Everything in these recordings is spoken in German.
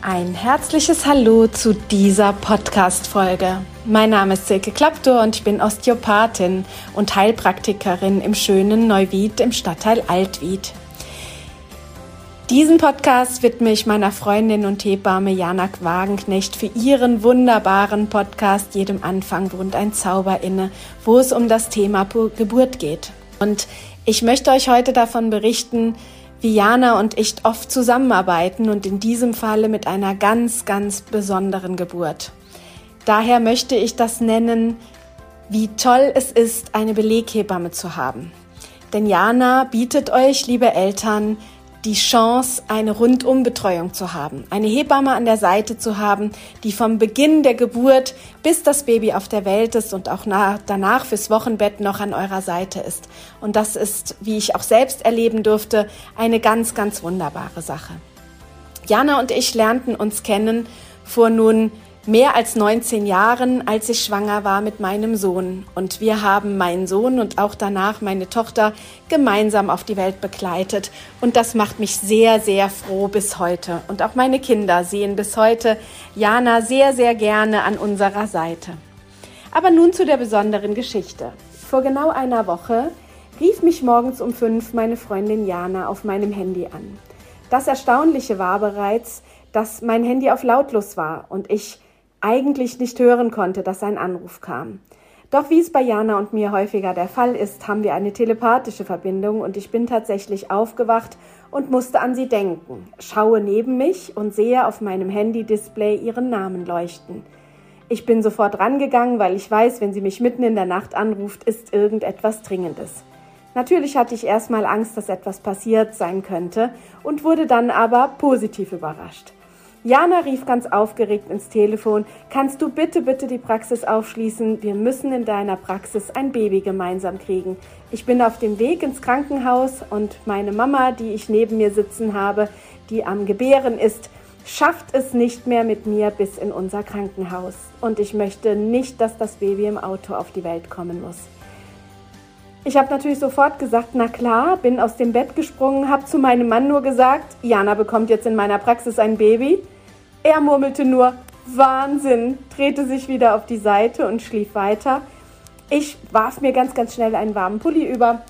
Ein herzliches Hallo zu dieser Podcast-Folge. Mein Name ist Silke Klaptor und ich bin Osteopathin und Heilpraktikerin im schönen Neuwied im Stadtteil Altwied. Diesen Podcast widme ich meiner Freundin und Hebamme Jana Wagenknecht für ihren wunderbaren Podcast Jedem Anfang wohnt ein Zauber inne, wo es um das Thema Geburt geht. Und ich möchte euch heute davon berichten, wie Jana und ich oft zusammenarbeiten und in diesem Falle mit einer ganz, ganz besonderen Geburt. Daher möchte ich das nennen, wie toll es ist, eine Beleghebamme zu haben. Denn Jana bietet euch, liebe Eltern, die Chance, eine Rundumbetreuung zu haben, eine Hebamme an der Seite zu haben, die vom Beginn der Geburt bis das Baby auf der Welt ist und auch nach, danach fürs Wochenbett noch an eurer Seite ist. Und das ist, wie ich auch selbst erleben durfte, eine ganz, ganz wunderbare Sache. Jana und ich lernten uns kennen vor nun mehr als 19 Jahren, als ich schwanger war mit meinem Sohn. Und wir haben meinen Sohn und auch danach meine Tochter gemeinsam auf die Welt begleitet. Und das macht mich sehr, sehr froh bis heute. Und auch meine Kinder sehen bis heute Jana sehr, sehr gerne an unserer Seite. Aber nun zu der besonderen Geschichte. Vor genau einer Woche rief mich morgens um fünf meine Freundin Jana auf meinem Handy an. Das Erstaunliche war bereits, dass mein Handy auf lautlos war und ich eigentlich nicht hören konnte, dass ein Anruf kam. Doch wie es bei Jana und mir häufiger der Fall ist, haben wir eine telepathische Verbindung und ich bin tatsächlich aufgewacht und musste an sie denken, schaue neben mich und sehe auf meinem Handy-Display ihren Namen leuchten. Ich bin sofort rangegangen, weil ich weiß, wenn sie mich mitten in der Nacht anruft, ist irgendetwas Dringendes. Natürlich hatte ich erstmal Angst, dass etwas passiert sein könnte und wurde dann aber positiv überrascht. Jana rief ganz aufgeregt ins Telefon. Kannst du bitte, bitte die Praxis aufschließen? Wir müssen in deiner Praxis ein Baby gemeinsam kriegen. Ich bin auf dem Weg ins Krankenhaus und meine Mama, die ich neben mir sitzen habe, die am Gebären ist, schafft es nicht mehr mit mir bis in unser Krankenhaus. Und ich möchte nicht, dass das Baby im Auto auf die Welt kommen muss. Ich habe natürlich sofort gesagt, na klar, bin aus dem Bett gesprungen, habe zu meinem Mann nur gesagt, Jana bekommt jetzt in meiner Praxis ein Baby. Er murmelte nur, Wahnsinn, drehte sich wieder auf die Seite und schlief weiter. Ich warf mir ganz, ganz schnell einen warmen Pulli über,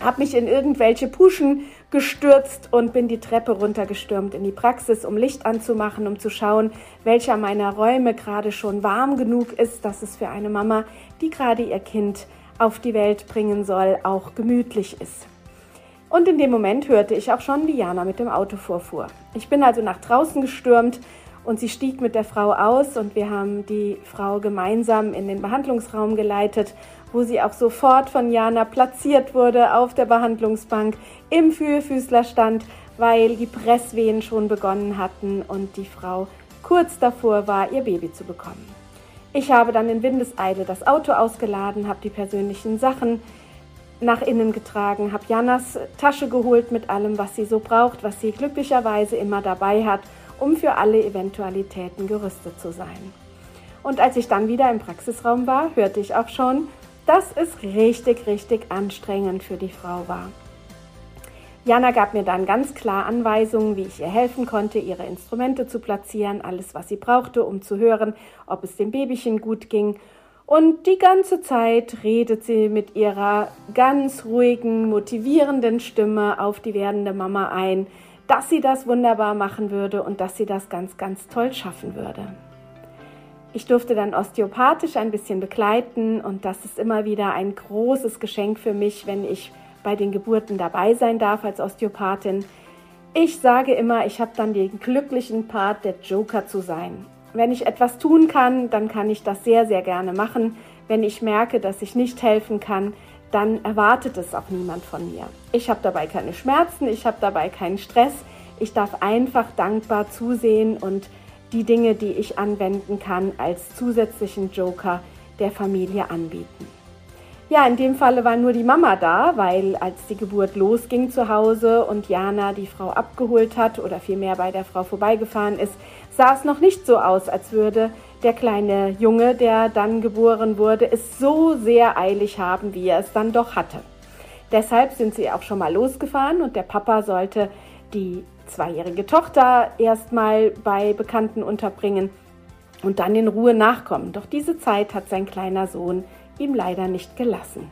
habe mich in irgendwelche Puschen gestürzt und bin die Treppe runtergestürmt in die Praxis, um Licht anzumachen, um zu schauen, welcher meiner Räume gerade schon warm genug ist, dass es für eine Mama, die gerade ihr Kind auf die Welt bringen soll, auch gemütlich ist. Und in dem Moment hörte ich auch schon, wie Jana mit dem Auto vorfuhr. Ich bin also nach draußen gestürmt und sie stieg mit der Frau aus und wir haben die Frau gemeinsam in den Behandlungsraum geleitet, wo sie auch sofort von Jana platziert wurde auf der Behandlungsbank im Vierfüßler stand, weil die Presswehen schon begonnen hatten und die Frau kurz davor war, ihr Baby zu bekommen. Ich habe dann in Windeseile das Auto ausgeladen, habe die persönlichen Sachen nach innen getragen, habe Janas Tasche geholt mit allem, was sie so braucht, was sie glücklicherweise immer dabei hat, um für alle Eventualitäten gerüstet zu sein. Und als ich dann wieder im Praxisraum war, hörte ich auch schon, dass es richtig, richtig anstrengend für die Frau war. Jana gab mir dann ganz klar Anweisungen, wie ich ihr helfen konnte, ihre Instrumente zu platzieren, alles, was sie brauchte, um zu hören, ob es dem Babychen gut ging. Und die ganze Zeit redet sie mit ihrer ganz ruhigen, motivierenden Stimme auf die werdende Mama ein, dass sie das wunderbar machen würde und dass sie das ganz, ganz toll schaffen würde. Ich durfte dann osteopathisch ein bisschen begleiten und das ist immer wieder ein großes Geschenk für mich, wenn ich bei den Geburten dabei sein darf als Osteopathin. Ich sage immer, ich habe dann den glücklichen Part, der Joker zu sein. Wenn ich etwas tun kann, dann kann ich das sehr, sehr gerne machen. Wenn ich merke, dass ich nicht helfen kann, dann erwartet es auch niemand von mir. Ich habe dabei keine Schmerzen, ich habe dabei keinen Stress. Ich darf einfach dankbar zusehen und die Dinge, die ich anwenden kann, als zusätzlichen Joker der Familie anbieten. Ja, in dem Falle war nur die Mama da, weil als die Geburt losging zu Hause und Jana die Frau abgeholt hat oder vielmehr bei der Frau vorbeigefahren ist, sah es noch nicht so aus, als würde der kleine Junge, der dann geboren wurde, es so sehr eilig haben, wie er es dann doch hatte. Deshalb sind sie auch schon mal losgefahren und der Papa sollte die zweijährige Tochter erstmal bei Bekannten unterbringen und dann in Ruhe nachkommen. Doch diese Zeit hat sein kleiner Sohn ihm leider nicht gelassen.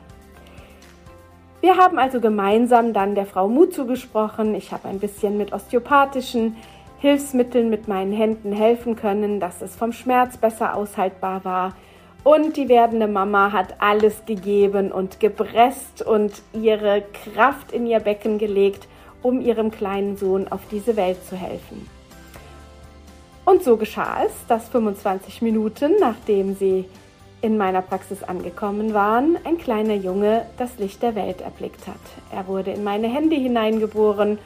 Wir haben also gemeinsam dann der Frau Mut zugesprochen. Ich habe ein bisschen mit osteopathischen Hilfsmitteln mit meinen Händen helfen können, dass es vom Schmerz besser aushaltbar war. Und die werdende Mama hat alles gegeben und gepresst und ihre Kraft in ihr Becken gelegt, um ihrem kleinen Sohn auf diese Welt zu helfen. Und so geschah es, dass 25 Minuten nachdem sie in meiner Praxis angekommen waren, ein kleiner Junge das Licht der Welt erblickt hat. Er wurde in meine Hände hineingeboren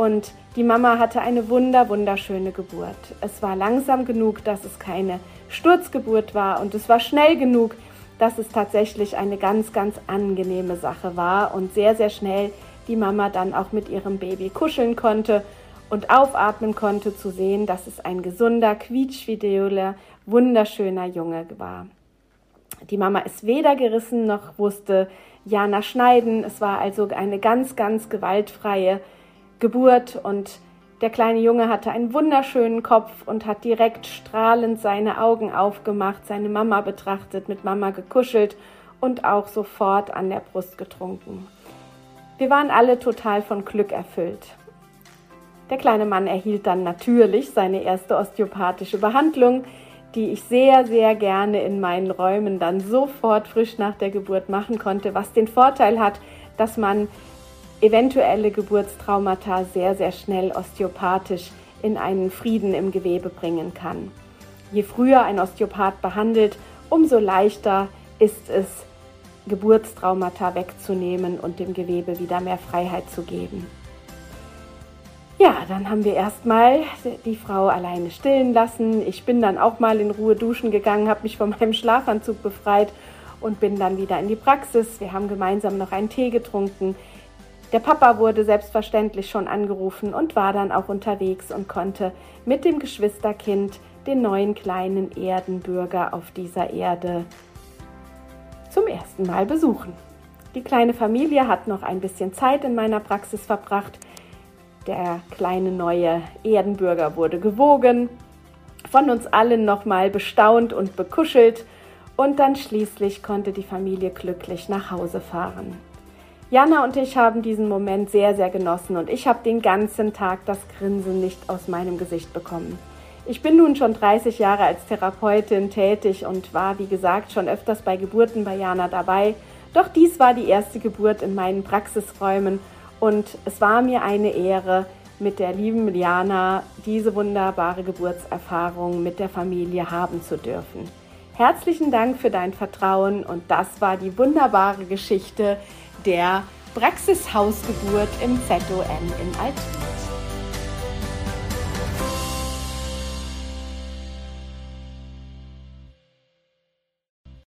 und die Mama hatte eine wunder, wunderschöne Geburt. Es war langsam genug, dass es keine Sturzgeburt war und es war schnell genug, dass es tatsächlich eine ganz, ganz angenehme Sache war und sehr, sehr schnell die Mama dann auch mit ihrem Baby kuscheln konnte und aufatmen konnte, zu sehen, dass es ein gesunder, quietschvideoler, wunderschöner Junge war. Die Mama ist weder gerissen noch wusste Jana schneiden. Es war also eine ganz, ganz gewaltfreie Geburt und der kleine Junge hatte einen wunderschönen Kopf und hat direkt strahlend seine Augen aufgemacht, seine Mama betrachtet, mit Mama gekuschelt und auch sofort an der Brust getrunken. Wir waren alle total von Glück erfüllt. Der kleine Mann erhielt dann natürlich seine erste osteopathische Behandlung, die ich sehr, sehr gerne in meinen Räumen dann sofort frisch nach der Geburt machen konnte, was den Vorteil hat, dass man eventuelle Geburtstraumata sehr, sehr schnell osteopathisch in einen Frieden im Gewebe bringen kann. Je früher ein Osteopath behandelt, umso leichter ist es, Geburtstraumata wegzunehmen und dem Gewebe wieder mehr Freiheit zu geben. Ja, dann haben wir erstmal die Frau alleine stillen lassen. Ich bin dann auch mal in Ruhe duschen gegangen, habe mich von meinem Schlafanzug befreit und bin dann wieder in die Praxis. Wir haben gemeinsam noch einen Tee getrunken. Der Papa wurde selbstverständlich schon angerufen und war dann auch unterwegs und konnte mit dem Geschwisterkind den neuen kleinen Erdenbürger auf dieser Erde zum ersten Mal besuchen. Die kleine Familie hat noch ein bisschen Zeit in meiner Praxis verbracht. Der kleine neue Erdenbürger wurde gewogen, von uns allen nochmal bestaunt und bekuschelt und dann schließlich konnte die Familie glücklich nach Hause fahren. Jana und ich haben diesen Moment sehr, sehr genossen und ich habe den ganzen Tag das Grinsen nicht aus meinem Gesicht bekommen. Ich bin nun schon 30 Jahre als Therapeutin tätig und war, wie gesagt, schon öfters bei Geburten bei Jana dabei. Doch dies war die erste Geburt in meinen Praxisräumen und es war mir eine Ehre, mit der lieben Liana diese wunderbare Geburtserfahrung mit der Familie haben zu dürfen. Herzlichen Dank für dein Vertrauen und das war die wunderbare Geschichte der Praxishausgeburt im ZOM in Altona.